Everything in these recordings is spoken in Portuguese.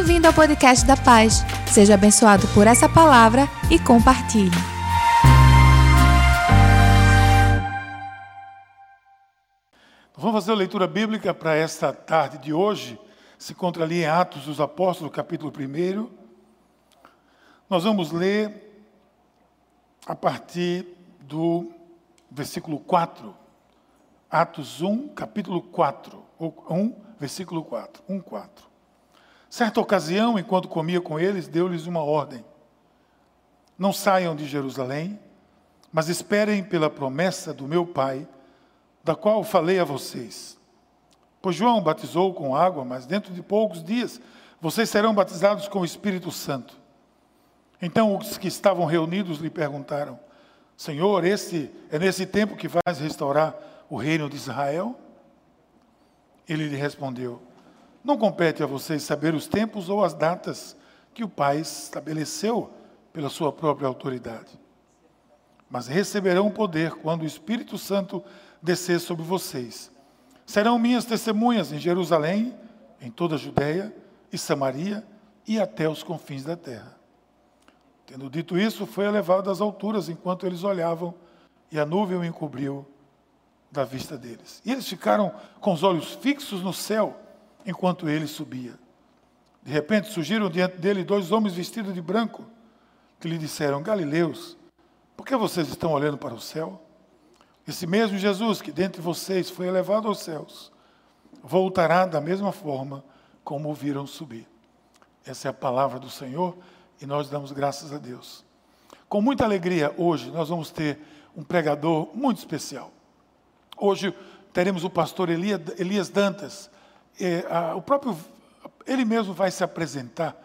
Bem-vindo ao podcast da Paz. Seja abençoado por essa palavra e compartilhe. Vamos fazer a leitura bíblica para esta tarde de hoje. Se encontra ali em Atos dos Apóstolos, capítulo 1. Nós vamos ler a partir do versículo 4. Atos 1, capítulo 4. 1, versículo 4. 1, 4. Certa ocasião, enquanto comia com eles, deu-lhes uma ordem: Não saiam de Jerusalém, mas esperem pela promessa do meu Pai, da qual falei a vocês. Pois João batizou com água, mas dentro de poucos dias vocês serão batizados com o Espírito Santo. Então os que estavam reunidos lhe perguntaram: Senhor, esse é nesse tempo que vais restaurar o reino de Israel? Ele lhe respondeu: não compete a vocês saber os tempos ou as datas que o Pai estabeleceu pela sua própria autoridade. Mas receberão poder quando o Espírito Santo descer sobre vocês. Serão minhas testemunhas em Jerusalém, em toda a Judéia e Samaria e até os confins da terra. Tendo dito isso, foi elevado às alturas enquanto eles olhavam, e a nuvem o encobriu da vista deles. E eles ficaram com os olhos fixos no céu enquanto ele subia. De repente surgiram diante dele dois homens vestidos de branco, que lhe disseram: Galileus, por que vocês estão olhando para o céu? Esse mesmo Jesus que dentre vocês foi elevado aos céus, voltará da mesma forma como o viram subir. Essa é a palavra do Senhor e nós damos graças a Deus. Com muita alegria, hoje nós vamos ter um pregador muito especial. Hoje teremos o pastor Elias Dantas, é, a, o próprio, ele mesmo vai se apresentar,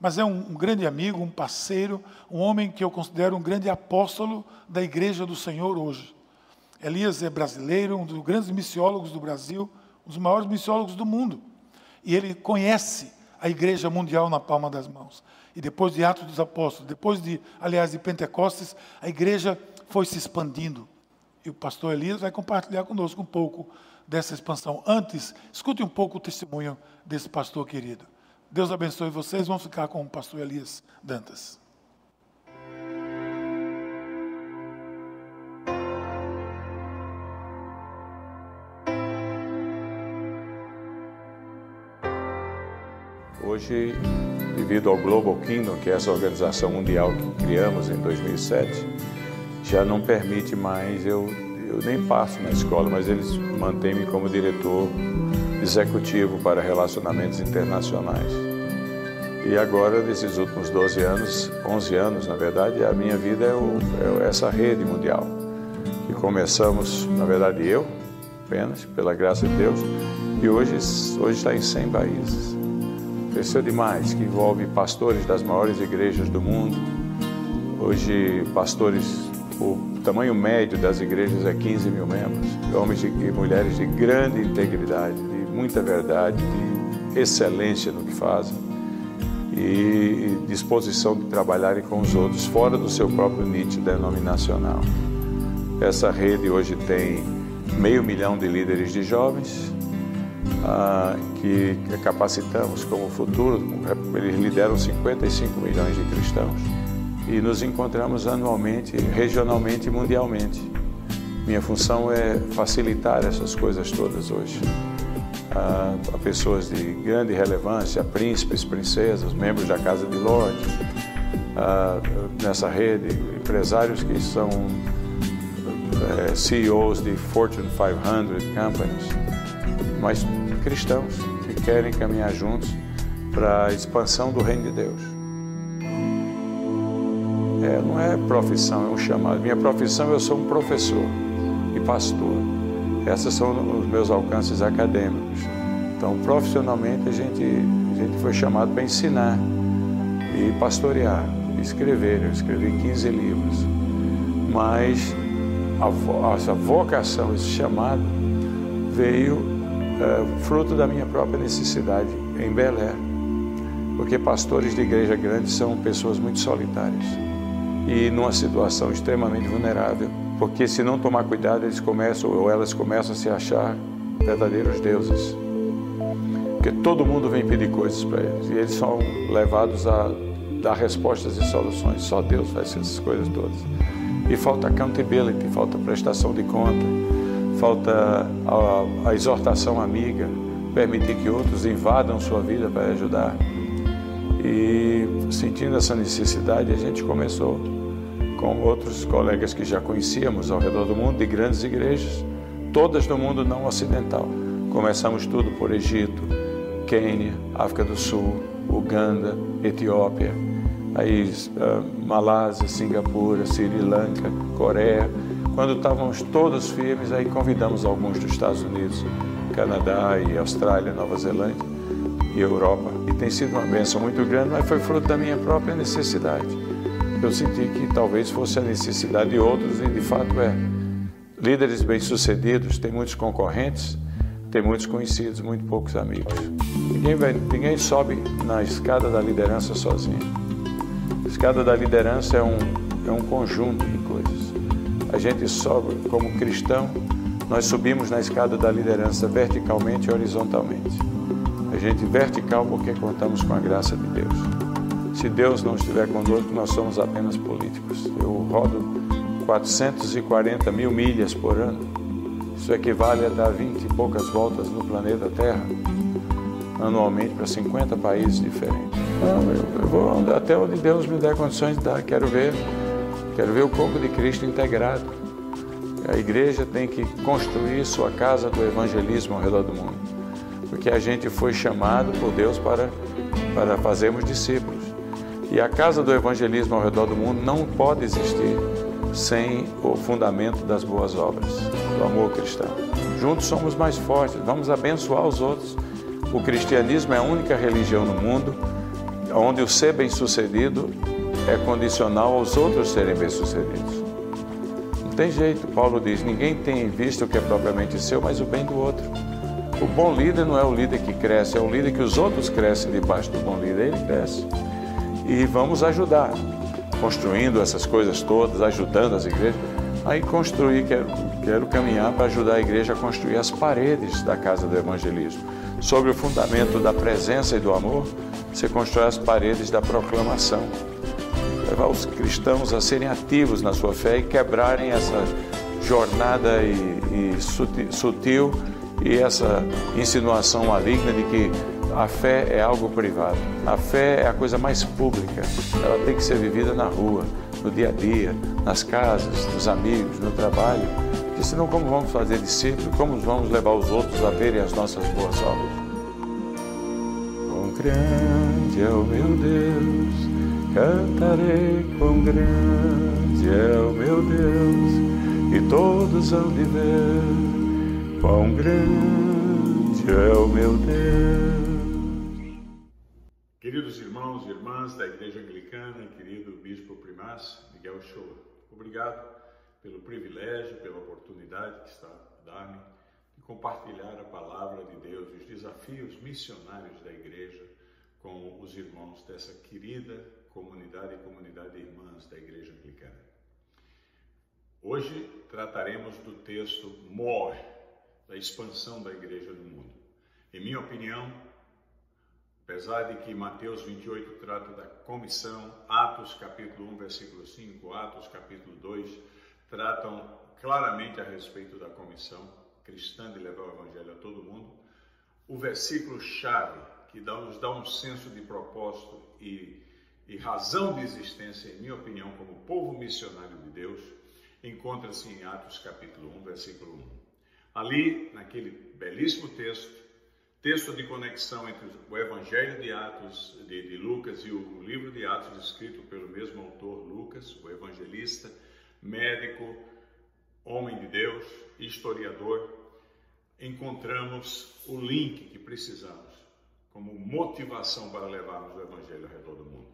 mas é um, um, grande amigo, um parceiro, um homem que eu considero um grande apóstolo da igreja do Senhor hoje. Elias é brasileiro, um dos grandes missiólogos do Brasil, um dos maiores missiólogos do mundo. E ele conhece a igreja mundial na palma das mãos. E depois de Atos dos Apóstolos, depois de, aliás, de Pentecostes, a igreja foi se expandindo. E o pastor Elias vai compartilhar conosco um pouco dessa expansão. Antes, escute um pouco o testemunho desse pastor querido. Deus abençoe vocês. Vamos ficar com o pastor Elias Dantas. Hoje, devido ao Global Kingdom, que é essa organização mundial que criamos em 2007, já não permite mais eu eu nem passo na escola, mas eles mantêm-me como diretor executivo para relacionamentos internacionais. E agora, nesses últimos 12 anos, 11 anos, na verdade, a minha vida é, o, é essa rede mundial. Que começamos, na verdade, eu, apenas, pela graça de Deus, e hoje, hoje está em 100 países. Cresceu demais, que envolve pastores das maiores igrejas do mundo, hoje pastores o tamanho médio das igrejas é 15 mil membros, homens e mulheres de grande integridade, de muita verdade, de excelência no que fazem e disposição de trabalharem com os outros fora do seu próprio nicho denominacional. Essa rede hoje tem meio milhão de líderes de jovens ah, que capacitamos como futuro, eles lideram 55 milhões de cristãos e nos encontramos anualmente, regionalmente e mundialmente. Minha função é facilitar essas coisas todas hoje. A, a pessoas de grande relevância, príncipes, princesas, membros da Casa de Lorde, nessa rede, empresários que são é, CEOs de Fortune 500 companies, mas cristãos que querem caminhar juntos para a expansão do Reino de Deus. É, não é profissão, é um chamado. Minha profissão, eu sou um professor e pastor. Esses são os meus alcances acadêmicos. Então, profissionalmente, a gente, a gente foi chamado para ensinar e pastorear, escrever. Eu escrevi 15 livros. Mas a, essa vocação, esse chamado, veio é, fruto da minha própria necessidade em Belé. Porque pastores de igreja grande são pessoas muito solitárias e numa situação extremamente vulnerável, porque se não tomar cuidado, eles começam ou elas começam a se achar verdadeiros deuses. Porque todo mundo vem pedir coisas para eles e eles são levados a dar respostas e soluções. Só Deus faz essas coisas todas. E falta accountability, falta prestação de conta, falta a, a exortação amiga, permitir que outros invadam sua vida para ajudar. E sentindo essa necessidade, a gente começou com outros colegas que já conhecíamos ao redor do mundo, de grandes igrejas, todas do mundo não ocidental. Começamos tudo por Egito, Quênia, África do Sul, Uganda, Etiópia, aí uh, Malásia, Singapura, Sri Lanka, Coreia. Quando estávamos todos firmes, aí convidamos alguns dos Estados Unidos, Canadá e Austrália, Nova Zelândia e Europa. E tem sido uma bênção muito grande, mas foi fruto da minha própria necessidade. Eu senti que talvez fosse a necessidade de outros, e de fato é. Líderes bem-sucedidos têm muitos concorrentes, tem muitos conhecidos, muito poucos amigos. Ninguém, vai, ninguém sobe na escada da liderança sozinho. A escada da liderança é um, é um conjunto de coisas. A gente sobe, como cristão, nós subimos na escada da liderança verticalmente e horizontalmente. A gente vertical porque contamos com a graça de Deus. Se Deus não estiver conosco, nós somos apenas políticos. Eu rodo 440 mil milhas por ano. Isso equivale a dar 20 e poucas voltas no planeta Terra, anualmente, para 50 países diferentes. Não, eu, eu vou até onde Deus me der condições de dar. Quero ver, quero ver o corpo de Cristo integrado. A igreja tem que construir sua casa do evangelismo ao redor do mundo, porque a gente foi chamado por Deus para, para fazermos discípulos. E a casa do evangelismo ao redor do mundo não pode existir sem o fundamento das boas obras, do amor cristão. Juntos somos mais fortes, vamos abençoar os outros. O cristianismo é a única religião no mundo onde o ser bem-sucedido é condicional aos outros serem bem-sucedidos. Não tem jeito, Paulo diz: ninguém tem visto o que é propriamente seu, mas o bem do outro. O bom líder não é o líder que cresce, é o líder que os outros crescem debaixo do bom líder, ele cresce. E vamos ajudar construindo essas coisas todas, ajudando as igrejas. Aí construir, quero, quero caminhar para ajudar a igreja a construir as paredes da casa do evangelismo. Sobre o fundamento da presença e do amor, você constrói as paredes da proclamação. Levar os cristãos a serem ativos na sua fé e quebrarem essa jornada e, e sutil, sutil e essa insinuação maligna de que a fé é algo privado. A fé é a coisa mais pública. Ela tem que ser vivida na rua, no dia a dia, nas casas, nos amigos, no trabalho. Porque senão como vamos fazer discípulos? Como vamos levar os outros a verem as nossas boas obras? Quão grande é o meu Deus, cantarei quão grande é o meu Deus, e todos hão de ver quão grande é o meu Deus. Irmãs da Igreja Anglicana, querido Bispo Primaz Miguel Shoa, obrigado pelo privilégio, pela oportunidade que está dar-me de compartilhar a palavra de Deus os desafios missionários da Igreja com os irmãos dessa querida comunidade e comunidade de irmãs da Igreja Anglicana. Hoje trataremos do texto More, da expansão da Igreja no mundo. Em minha opinião, Apesar de que Mateus 28 trata da comissão, Atos capítulo 1, versículo 5, Atos capítulo 2 tratam claramente a respeito da comissão cristã de levar o evangelho a todo mundo. O versículo chave que dá, nos dá um senso de propósito e, e razão de existência, em minha opinião, como povo missionário de Deus, encontra-se em Atos capítulo 1, versículo 1. Ali, naquele belíssimo texto, texto de conexão entre o Evangelho de Atos de, de, Lucas e o livro de Atos escrito pelo mesmo autor Lucas, o evangelista, médico, homem de Deus, historiador, encontramos o link que precisamos como motivação para levarmos o Evangelho ao redor do mundo.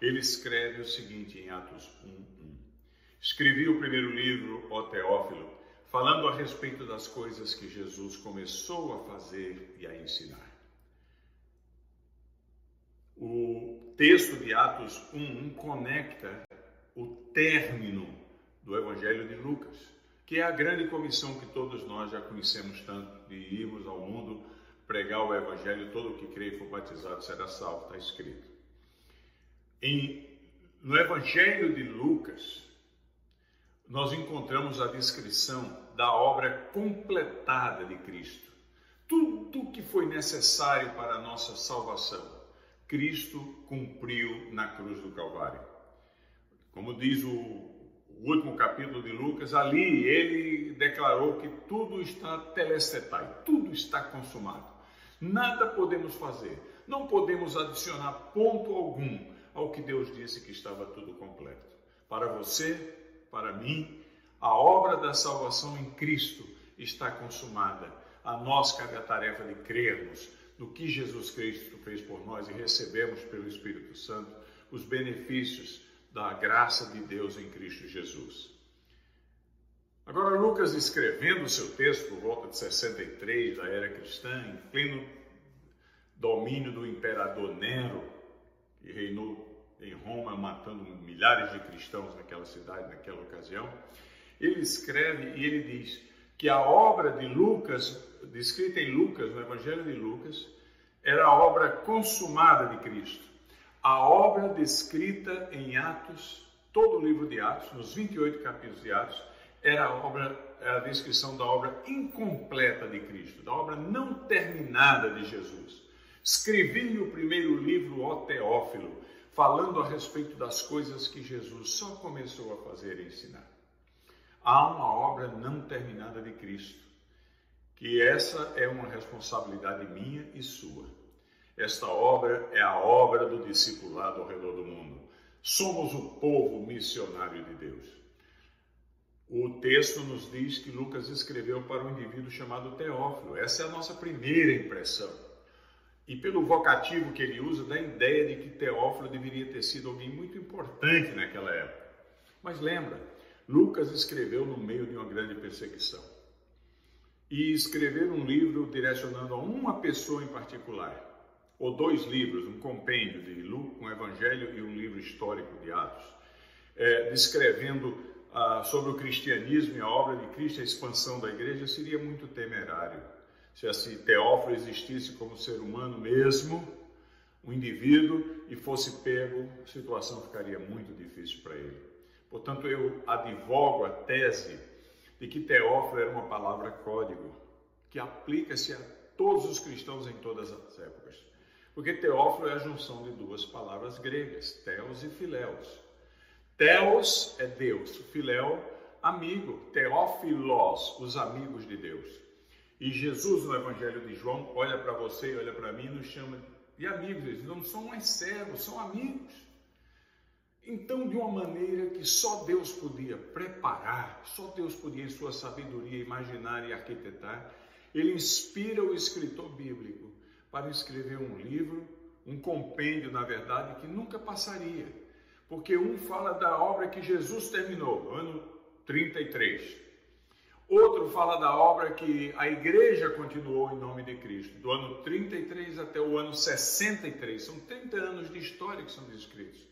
Ele escreve o seguinte em Atos 1:1. Escrevi o primeiro livro, ó Teófilo, falando a respeito das coisas que Jesus começou a fazer e a ensinar. O texto de Atos 1 conecta o término do Evangelho de Lucas, que é a grande comissão que todos nós já conhecemos tanto, de irmos ao mundo pregar o Evangelho, todo o que crê e for batizado será salvo, está escrito. Em, no Evangelho de Lucas, nós encontramos a descrição da obra completada de Cristo. Tudo que foi necessário para a nossa salvação, Cristo cumpriu na cruz do Calvário. Como diz o, o último capítulo de Lucas, ali ele declarou que tudo está telestetai, tudo está consumado. Nada podemos fazer, não podemos adicionar ponto algum ao que Deus disse que estava tudo completo. Para você, para mim, a obra da salvação em Cristo está consumada. A nós cabe a tarefa de crermos no que Jesus Cristo fez por nós e recebemos pelo Espírito Santo os benefícios da graça de Deus em Cristo Jesus. Agora, Lucas, escrevendo o seu texto por volta de 63 da era cristã, em pleno domínio do imperador Nero, que reinou em Roma, matando milhares de cristãos naquela cidade, naquela ocasião, ele escreve e ele diz que a obra de Lucas, descrita em Lucas, no Evangelho de Lucas, era a obra consumada de Cristo. A obra descrita em Atos, todo o livro de Atos, nos 28 capítulos de Atos, era a obra, era a descrição da obra incompleta de Cristo, da obra não terminada de Jesus. Escrevi o primeiro livro, O Teófilo, falando a respeito das coisas que Jesus só começou a fazer e ensinar. Há uma obra não terminada de Cristo, que essa é uma responsabilidade minha e sua. Esta obra é a obra do discipulado ao redor do mundo. Somos o povo missionário de Deus. O texto nos diz que Lucas escreveu para um indivíduo chamado Teófilo. Essa é a nossa primeira impressão. E pelo vocativo que ele usa, dá a ideia de que Teófilo deveria ter sido alguém muito importante naquela época. Mas lembra, Lucas escreveu no meio de uma grande perseguição. E escrever um livro direcionando a uma pessoa em particular, ou dois livros, um compêndio de Lucas, um evangelho e um livro histórico de Atos, é, descrevendo ah, sobre o cristianismo e a obra de Cristo, a expansão da igreja, seria muito temerário. Se assim Teófilo existisse como ser humano mesmo, um indivíduo, e fosse pego, a situação ficaria muito difícil para ele. Portanto, eu advogo a tese de que Teófilo era uma palavra código, que aplica-se a todos os cristãos em todas as épocas. Porque Teófilo é a junção de duas palavras gregas, Theos e Filéus. Theos é Deus, Filéu, amigo, Teófilos, os amigos de Deus. E Jesus, no Evangelho de João, olha para você e olha para mim nos chama de amigos. Eles não são mais servos, são amigos. Então, de uma maneira que só Deus podia preparar, só Deus podia, em sua sabedoria, imaginar e arquitetar, ele inspira o escritor bíblico para escrever um livro, um compêndio, na verdade, que nunca passaria. Porque um fala da obra que Jesus terminou, no ano 33. Outro fala da obra que a igreja continuou em nome de Cristo, do ano 33 até o ano 63. São 30 anos de história que são descritos.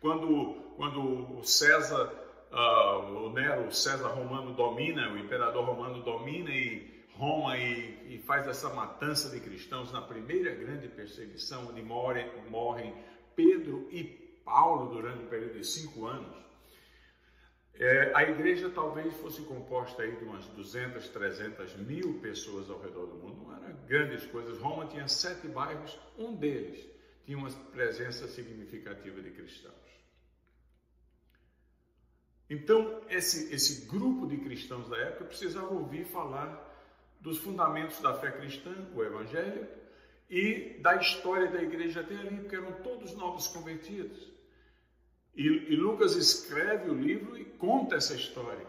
Quando, quando o César, uh, o Nero, o César romano domina, o imperador romano domina e Roma e, e, faz essa matança de cristãos na primeira grande perseguição, onde morrem, morrem Pedro e Paulo durante um período de cinco anos. É, a igreja talvez fosse composta aí de umas 200, 300 mil pessoas ao redor do mundo. Não eram grandes coisas. Roma tinha sete bairros, um deles tinha uma presença significativa de cristãos. Então, esse, esse grupo de cristãos da época precisava ouvir falar dos fundamentos da fé cristã, o Evangelho, e da história da igreja até ali, porque eram todos novos convertidos. E, e Lucas escreve o livro e conta essa história,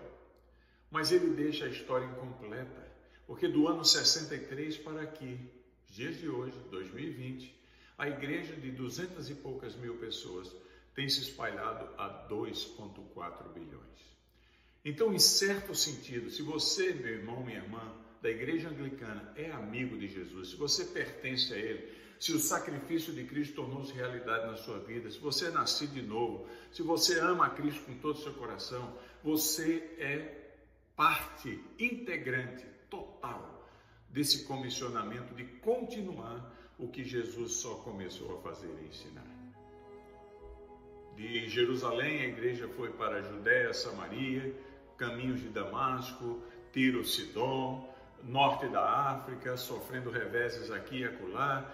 mas ele deixa a história incompleta, porque do ano 63 para aqui, dias de hoje, 2020, a igreja de duzentas e poucas mil pessoas tem se espalhado a 2,4 bilhões. Então, em certo sentido, se você, meu irmão, minha irmã, da igreja anglicana é amigo de Jesus, se você pertence a Ele, se o sacrifício de Cristo tornou-se realidade na sua vida, se você é nascido de novo, se você ama a Cristo com todo o seu coração, você é parte integrante, total desse comissionamento de continuar o que Jesus só começou a fazer e ensinar. De Jerusalém, a igreja foi para a Judéia, Samaria, caminhos de Damasco, Tiro, Sidom, norte da África, sofrendo reveses aqui e acolá,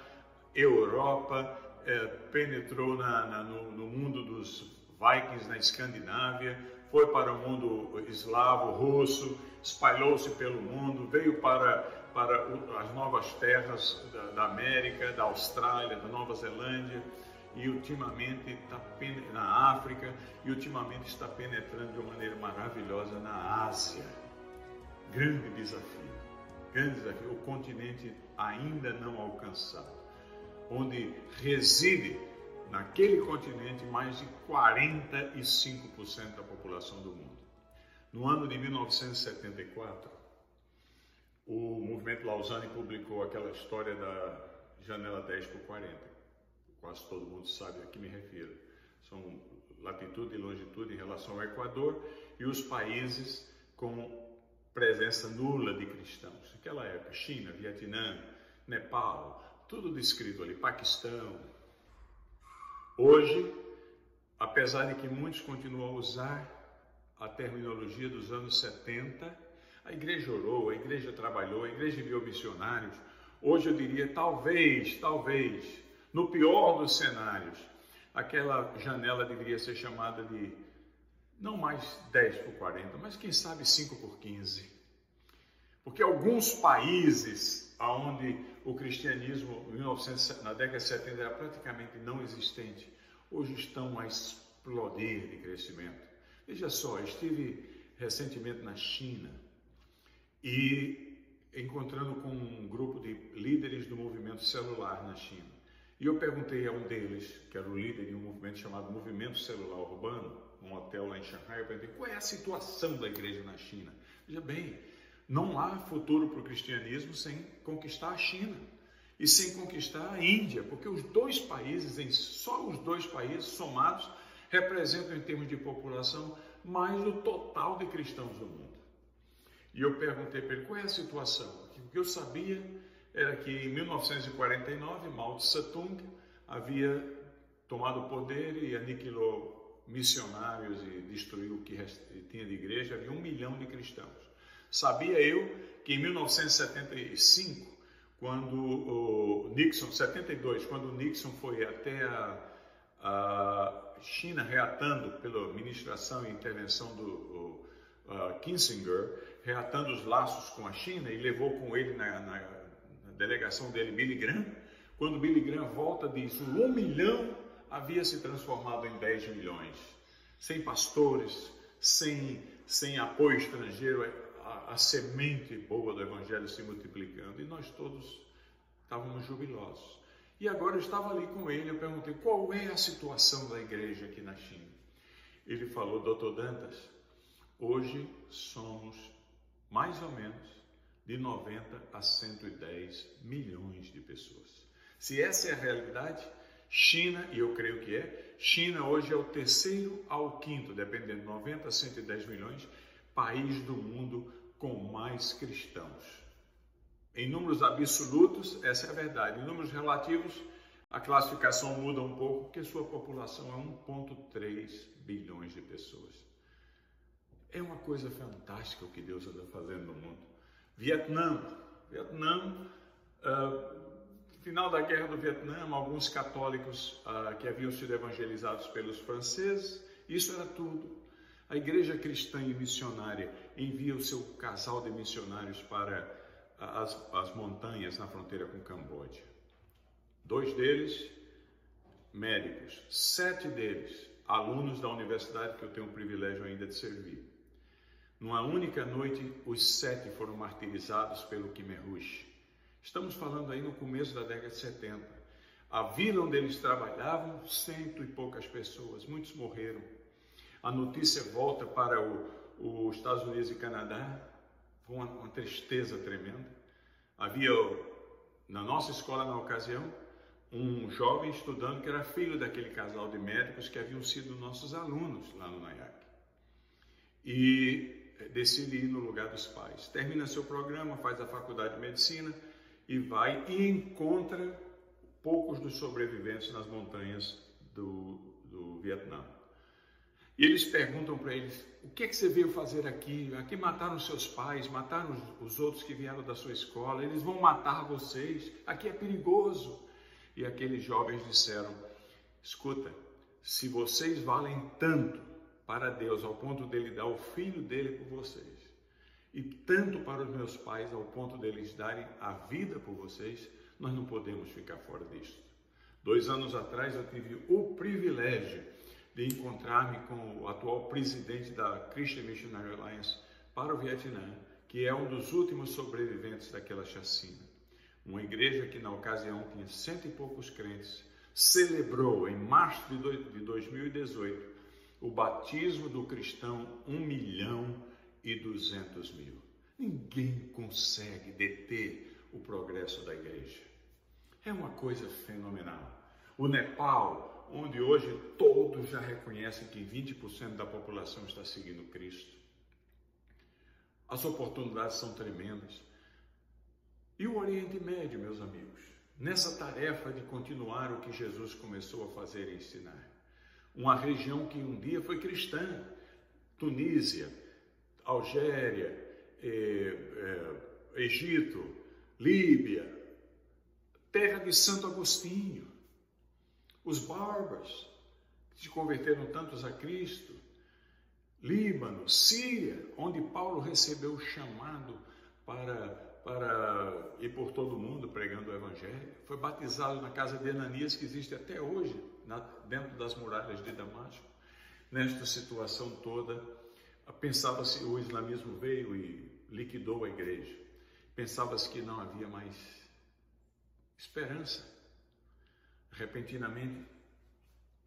Europa, é, penetrou na, na, no, no mundo dos Vikings na Escandinávia, foi para o mundo eslavo, russo, espalhou-se pelo mundo, veio para, para as novas terras da, da América, da Austrália, da Nova Zelândia e ultimamente está na África e ultimamente está penetrando de uma maneira maravilhosa na Ásia. Grande desafio, grande desafio, o continente ainda não alcançado onde reside naquele continente mais de 45% da população do mundo. No ano de 1974, o movimento Lausanne publicou aquela história da janela 10 por 40. Quase todo mundo sabe a que me refiro. São latitude e longitude em relação ao Equador e os países com presença nula de cristãos. Naquela época, China, Vietnã, Nepal, tudo descrito ali, Paquistão. Hoje, apesar de que muitos continuam a usar a terminologia dos anos 70, a igreja orou, a igreja trabalhou, a igreja enviou missionários. Hoje eu diria, talvez, talvez, no pior dos cenários, aquela janela deveria ser chamada de não mais 10 por 40, mas quem sabe 5 por 15. Porque alguns países onde o cristianismo 1900, na década de 70 era praticamente não existente, hoje estão a explodir de crescimento. Veja só, estive recentemente na China e encontrando com um grupo de líderes do movimento celular na China. E eu perguntei a um deles, que era o líder de um movimento chamado Movimento Celular Urbano, num hotel lá em Shanghai, eu perguntei qual é a situação da igreja na China. Veja bem, não há futuro para o cristianismo sem conquistar a China e sem conquistar a Índia, porque os dois países, só os dois países somados, representam em termos de população mais do total de cristãos do mundo. E eu perguntei para ele qual é a situação. O que eu sabia era que em 1949 Mao Tse Tung havia tomado o poder e aniquilou missionários e destruiu o que tinha de igreja. Havia um milhão de cristãos. Sabia eu que em 1975, quando Nixon, 72, quando Nixon foi até a, a China reatando pela administração e intervenção do Kissinger, reatando os laços com a China e levou com ele na, na, na delegação dele Billy Graham, quando Billy Graham volta diz, um milhão havia se transformado em 10 milhões, sem pastores, sem, sem apoio estrangeiro, a, semente boa do Evangelho se multiplicando e nós todos estávamos jubilosos. E agora eu estava ali com ele, eu perguntei qual é a situação da igreja aqui na China. Ele falou, doutor Dantas, hoje somos mais ou menos de 90 a 110 milhões de pessoas. Se essa é a realidade, China, e eu creio que é, China hoje é o terceiro ao quinto, dependendo de 90 a 110 milhões, país do mundo com mais cristãos. Em números absolutos, essa é a verdade. Em números relativos, a classificação muda um pouco, porque sua população é 1,3 bilhões de pessoas. É uma coisa fantástica o que Deus está fazendo no mundo. Vietnã, Vietnã, uh, final da guerra do Vietnã, alguns católicos uh, que haviam sido evangelizados pelos franceses, isso era tudo. A igreja cristã e missionária envia o seu casal de missionários para as, as montanhas na fronteira com Camboja. Dois deles, médicos, sete deles, alunos da universidade que eu tenho o privilégio ainda de servir. Numa única noite, os sete foram martirizados pelo Khmer Rouge. Estamos falando aí no começo da década de 70. A vila onde eles trabalhavam, cento e poucas pessoas, muitos morreram a notícia volta para os Estados Unidos e Canadá, foi uma, uma tristeza tremenda. Havia na nossa escola na ocasião um jovem estudando que era filho daquele casal de médicos que haviam sido nossos alunos lá no NAIAC. E decide ir no lugar dos pais. Termina seu programa, faz a faculdade de medicina e vai e encontra poucos dos sobreviventes nas montanhas do, do Vietnã. E eles perguntam para eles: o que é que você veio fazer aqui? Aqui mataram seus pais, mataram os outros que vieram da sua escola, eles vão matar vocês, aqui é perigoso. E aqueles jovens disseram: escuta, se vocês valem tanto para Deus ao ponto dele dar o filho dele por vocês, e tanto para os meus pais ao ponto deles darem a vida por vocês, nós não podemos ficar fora disto. Dois anos atrás eu tive o privilégio de encontrar-me com o atual presidente da Christian Missionary Alliance para o Vietnã, que é um dos últimos sobreviventes daquela chacina. Uma igreja que na ocasião tinha cento e poucos crentes, celebrou em março de 2018 o batismo do cristão um milhão e duzentos mil. Ninguém consegue deter o progresso da igreja. É uma coisa fenomenal. O Nepal, onde hoje todos já reconhecem que 20% da população está seguindo Cristo. As oportunidades são tremendas. E o Oriente Médio, meus amigos, nessa tarefa de continuar o que Jesus começou a fazer e ensinar. Uma região que um dia foi cristã, Tunísia, Algéria, eh, eh, Egito, Líbia, terra de Santo Agostinho, os bárbaros, que se converteram tantos a Cristo, Líbano, Síria, onde Paulo recebeu o chamado para, para ir por todo o mundo pregando o Evangelho, foi batizado na casa de Ananias, que existe até hoje, na, dentro das muralhas de Damasco. Nesta situação toda, pensava-se, o islamismo veio e liquidou a igreja. Pensava-se que não havia mais esperança. Repentinamente,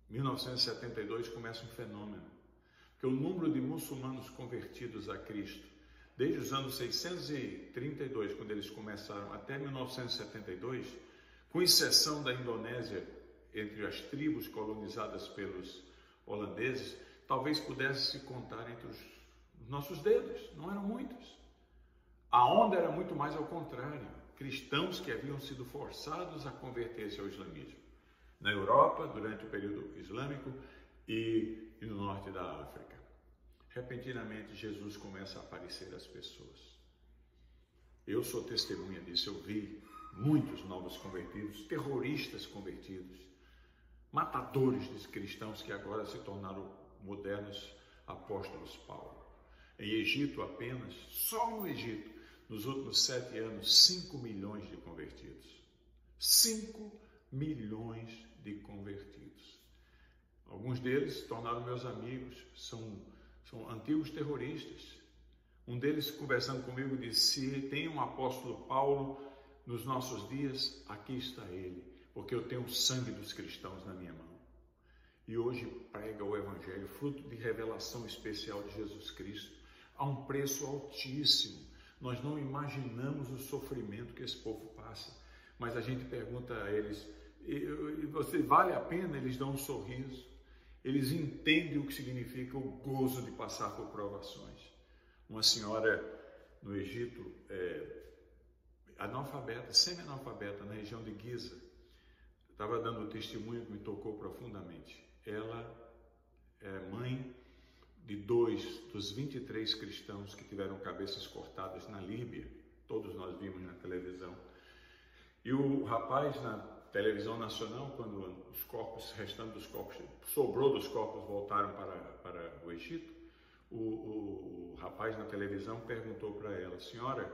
1972 começa um fenômeno, que o número de muçulmanos convertidos a Cristo, desde os anos 632, quando eles começaram, até 1972, com exceção da Indonésia, entre as tribos colonizadas pelos holandeses, talvez pudesse se contar entre os nossos dedos, não eram muitos. A onda era muito mais ao contrário, cristãos que haviam sido forçados a converter-se ao islamismo na Europa durante o período islâmico e, no norte da África. Repentinamente, Jesus começa a aparecer às pessoas. Eu sou testemunha disso, eu vi muitos novos convertidos, terroristas convertidos, matadores de cristãos que agora se tornaram modernos apóstolos Paulo. Em Egito apenas, só no Egito, nos últimos sete anos, 5 milhões de convertidos. 5 milhões de convertidos. Alguns deles se tornaram meus amigos, são, são antigos terroristas. Um deles, conversando comigo, disse: Se tem um apóstolo Paulo nos nossos dias, aqui está ele, porque eu tenho o sangue dos cristãos na minha mão. E hoje prega o Evangelho, fruto de revelação especial de Jesus Cristo, a um preço altíssimo. Nós não imaginamos o sofrimento que esse povo passa, mas a gente pergunta a eles: você vale a pena, eles dão um sorriso, eles entendem o que significa o gozo de passar por provações. Uma senhora no Egito, é, analfabeta, semi-analfabeta, na região de Giza, estava dando um testemunho que me tocou profundamente. Ela é mãe de dois dos 23 cristãos que tiveram cabeças cortadas na Líbia, todos nós vimos na televisão. E o rapaz, na televisão nacional, quando os corpos, restando dos corpos, sobrou dos corpos, voltaram para, para o Egito, o, o, o rapaz na televisão perguntou para ela, senhora,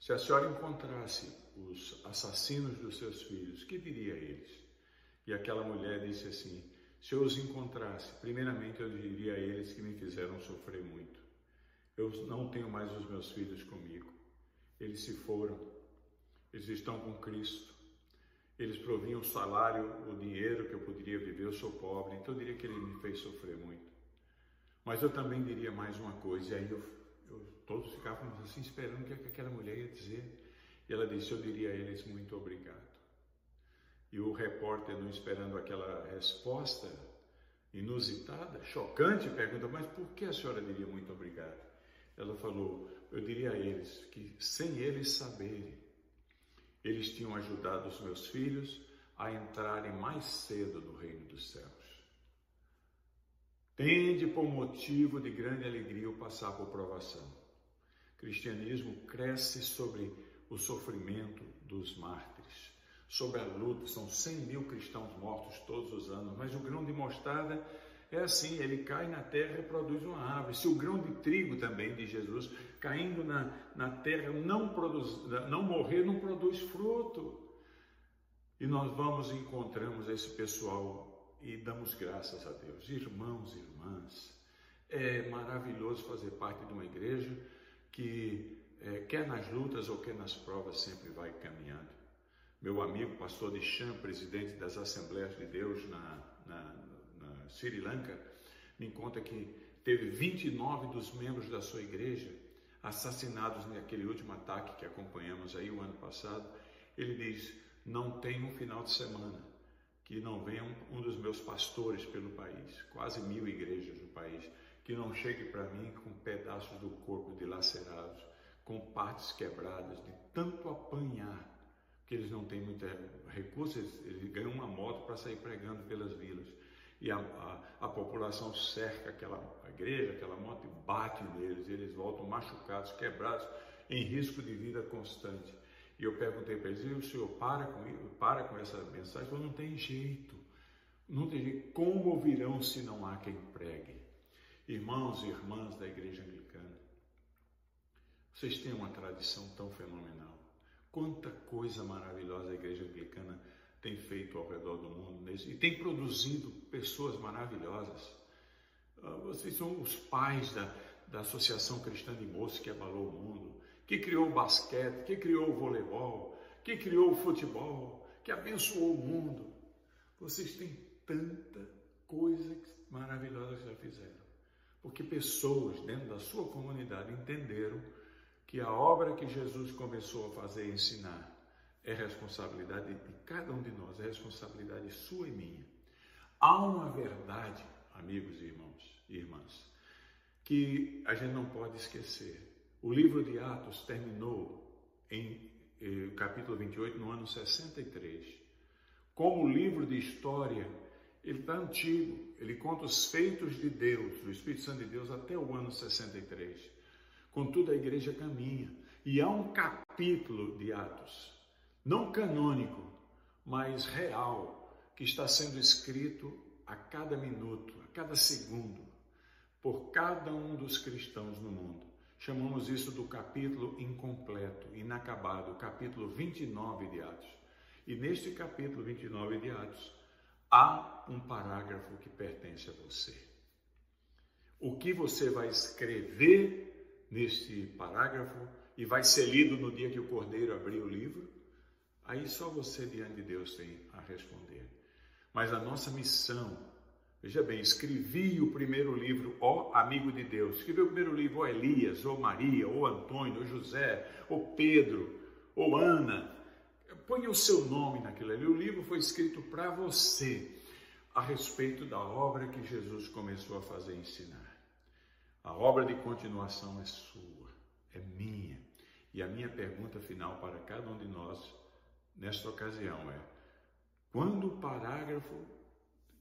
se a senhora encontrasse os assassinos dos seus filhos, que diria a eles? E aquela mulher disse assim, se eu os encontrasse, primeiramente eu diria a eles que me fizeram sofrer muito. Eu não tenho mais os meus filhos comigo. Eles se foram. Eles estão com Cristo. Eles provinham o salário, o dinheiro que eu poderia viver, eu sou pobre, então eu diria que ele me fez sofrer muito. Mas eu também diria mais uma coisa, e aí eu, eu, todos ficavam assim esperando o que aquela mulher ia dizer. E ela disse: Eu diria a eles muito obrigado. E o repórter, não esperando aquela resposta inusitada, chocante, pergunta: Mas por que a senhora diria muito obrigado? ela falou: Eu diria a eles que, sem eles saberem, eles tinham ajudado os meus filhos a entrarem mais cedo no reino dos céus. Tende por motivo de grande alegria o passar por provação. O cristianismo cresce sobre o sofrimento dos mártires, sobre a luta. São 100 mil cristãos mortos todos os anos, mas o grão de mostarda é assim, ele cai na terra e produz uma árvore. Se o grão de trigo também de Jesus caindo na, na terra não, produz, não morrer, não produz fruto. E nós vamos e encontramos esse pessoal e damos graças a Deus. Irmãos e irmãs, é maravilhoso fazer parte de uma igreja que, é, quer nas lutas ou quer nas provas, sempre vai caminhando. Meu amigo, pastor de Cham, presidente das Assembleias de Deus na, na Sri Lanka, me conta que teve 29 dos membros da sua igreja assassinados naquele último ataque que acompanhamos aí o ano passado. Ele diz: Não tem um final de semana que não venha um, um dos meus pastores pelo país, quase mil igrejas no país, que não chegue para mim com pedaços do corpo dilacerados, com partes quebradas, de tanto apanhar, que eles não têm muito recurso, eles, ganham uma moto para sair pregando pelas vilas. E a, a, a, população cerca aquela igreja, aquela moto e bate neles, e eles voltam machucados, quebrados, em risco de vida constante. E eu perguntei para eles, e o senhor para com, para com essa mensagem? Falou, não tem jeito, não tem jeito. Como ouvirão se não há quem pregue? Irmãos e irmãs da igreja anglicana, vocês têm uma tradição tão fenomenal. Quanta coisa maravilhosa a igreja anglicana tem feito ao redor do mundo e tem produzido pessoas maravilhosas. Ah, vocês são os pais da, da Associação Cristã de Moços que abalou o mundo, que criou o basquete, que criou o voleibol, que criou o futebol, que abençoou o mundo. Vocês têm tanta coisa maravilhosa que já fizeram. Porque pessoas dentro da sua comunidade entenderam que a obra que Jesus começou a fazer e ensinar é responsabilidade de cada um de nós, é responsabilidade sua e minha. Há uma verdade, amigos e irmãos e irmãs, que a gente não pode esquecer. O livro de Atos terminou em eh, capítulo 28, no ano 63. Como livro de história, ele está antigo, ele conta os feitos de Deus, do Espírito Santo de Deus, até o ano 63. Contudo, a igreja caminha. E há um capítulo de Atos não canônico, mas real, que está sendo escrito a cada minuto, a cada segundo, por cada um dos cristãos no mundo. Chamamos isso do capítulo incompleto, inacabado, capítulo 29 de Atos. E neste capítulo 29 de Atos, há um parágrafo que pertence a você. O que você vai escrever neste parágrafo e vai ser lido no dia que o Cordeiro abrir o livro, Aí só você diante de Deus tem a responder. Mas a nossa missão, veja bem, escrevi o primeiro livro, ó amigo de Deus. Escrevi o primeiro livro, ó Elias, ou Maria, ou Antônio, ou José, ou Pedro, ou Ana. Põe o seu nome naquilo ali. O livro foi escrito para você a respeito da obra que Jesus começou a fazer e ensinar. A obra de continuação é sua, é minha. E a minha pergunta final para cada um de nós nesta ocasião é: quando o parágrafo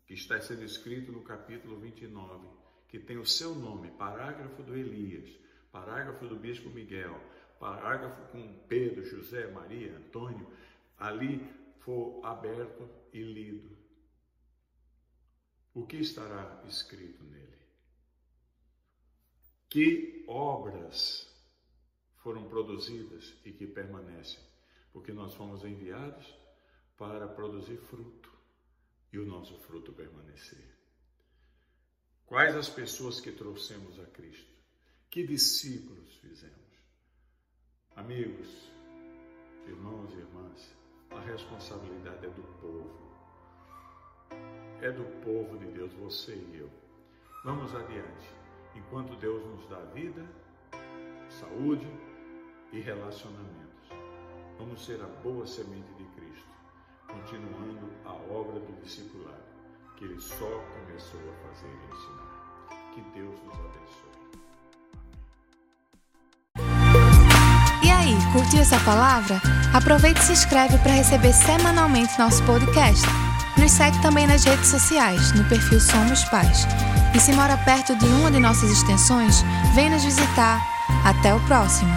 que está sendo escrito no capítulo 29, que tem o seu nome, parágrafo do Elias, parágrafo do bispo Miguel, parágrafo com Pedro, José, Maria, Antônio, ali for aberto e lido. O que estará escrito nele? Que obras foram produzidas e que permanecem? Porque nós fomos enviados para produzir fruto e o nosso fruto permanecer. Quais as pessoas que trouxemos a Cristo? Que discípulos fizemos? Amigos, irmãos e irmãs, a responsabilidade é do povo. É do povo de Deus, você e eu. Vamos adiante. Enquanto Deus nos dá vida, saúde e relacionamento. Vamos ser a boa semente de Cristo, continuando a obra do discipulado que ele só começou a fazer e ensinar. Que Deus nos abençoe. aí, curtiu essa palavra? Aproveite e se inscreve para receber semanalmente nosso podcast. Nos segue também nas redes sociais, no perfil Somos Pais. E se mora perto de uma de nossas extensões, vem nos visitar. Até o próximo!